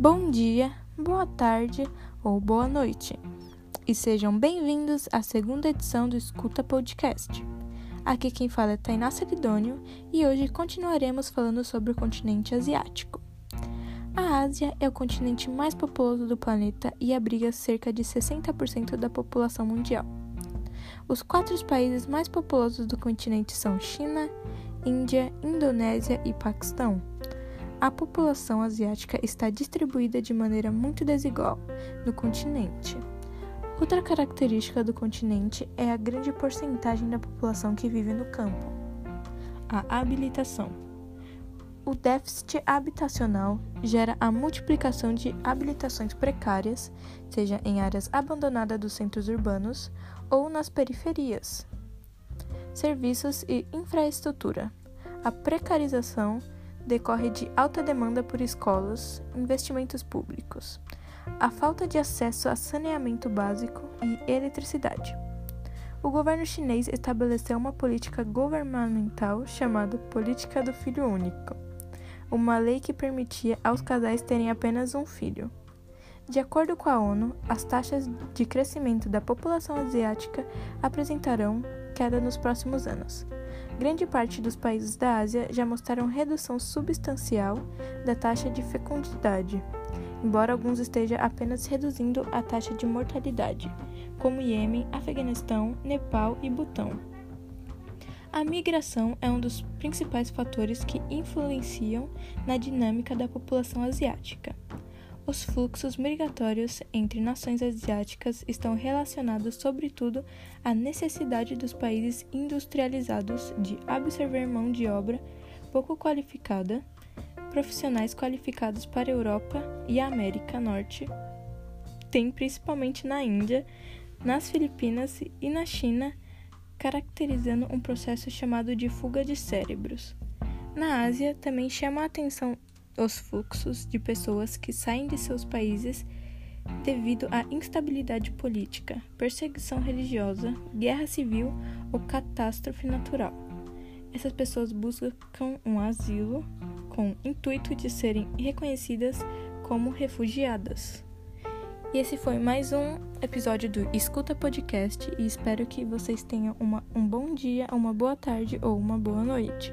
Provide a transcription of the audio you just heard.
Bom dia, boa tarde ou boa noite. E sejam bem-vindos à segunda edição do Escuta Podcast. Aqui quem fala é Tainá Celidônio e hoje continuaremos falando sobre o continente asiático. A Ásia é o continente mais populoso do planeta e abriga cerca de 60% da população mundial. Os quatro países mais populosos do continente são China, Índia, Indonésia e Paquistão. A população asiática está distribuída de maneira muito desigual no continente. Outra característica do continente é a grande porcentagem da população que vive no campo. A habilitação. O déficit habitacional gera a multiplicação de habilitações precárias, seja em áreas abandonadas dos centros urbanos ou nas periferias. Serviços e infraestrutura. A precarização decorre de alta demanda por escolas, investimentos públicos, a falta de acesso a saneamento básico e eletricidade. O governo chinês estabeleceu uma política governamental chamada Política do Filho Único, uma lei que permitia aos casais terem apenas um filho. De acordo com a ONU, as taxas de crescimento da população asiática apresentarão queda nos próximos anos. Grande parte dos países da Ásia já mostraram redução substancial da taxa de fecundidade, embora alguns estejam apenas reduzindo a taxa de mortalidade, como Iêmen, Afeganistão, Nepal e Butão. A migração é um dos principais fatores que influenciam na dinâmica da população asiática. Os fluxos migratórios entre nações asiáticas estão relacionados, sobretudo, à necessidade dos países industrializados de absorver mão de obra pouco qualificada, profissionais qualificados para a Europa e a América Norte. Tem principalmente na Índia, nas Filipinas e na China, caracterizando um processo chamado de fuga de cérebros. Na Ásia, também chama a atenção os fluxos de pessoas que saem de seus países devido à instabilidade política, perseguição religiosa, guerra civil ou catástrofe natural. Essas pessoas buscam um asilo com o intuito de serem reconhecidas como refugiadas. E esse foi mais um episódio do Escuta Podcast e espero que vocês tenham uma, um bom dia, uma boa tarde ou uma boa noite.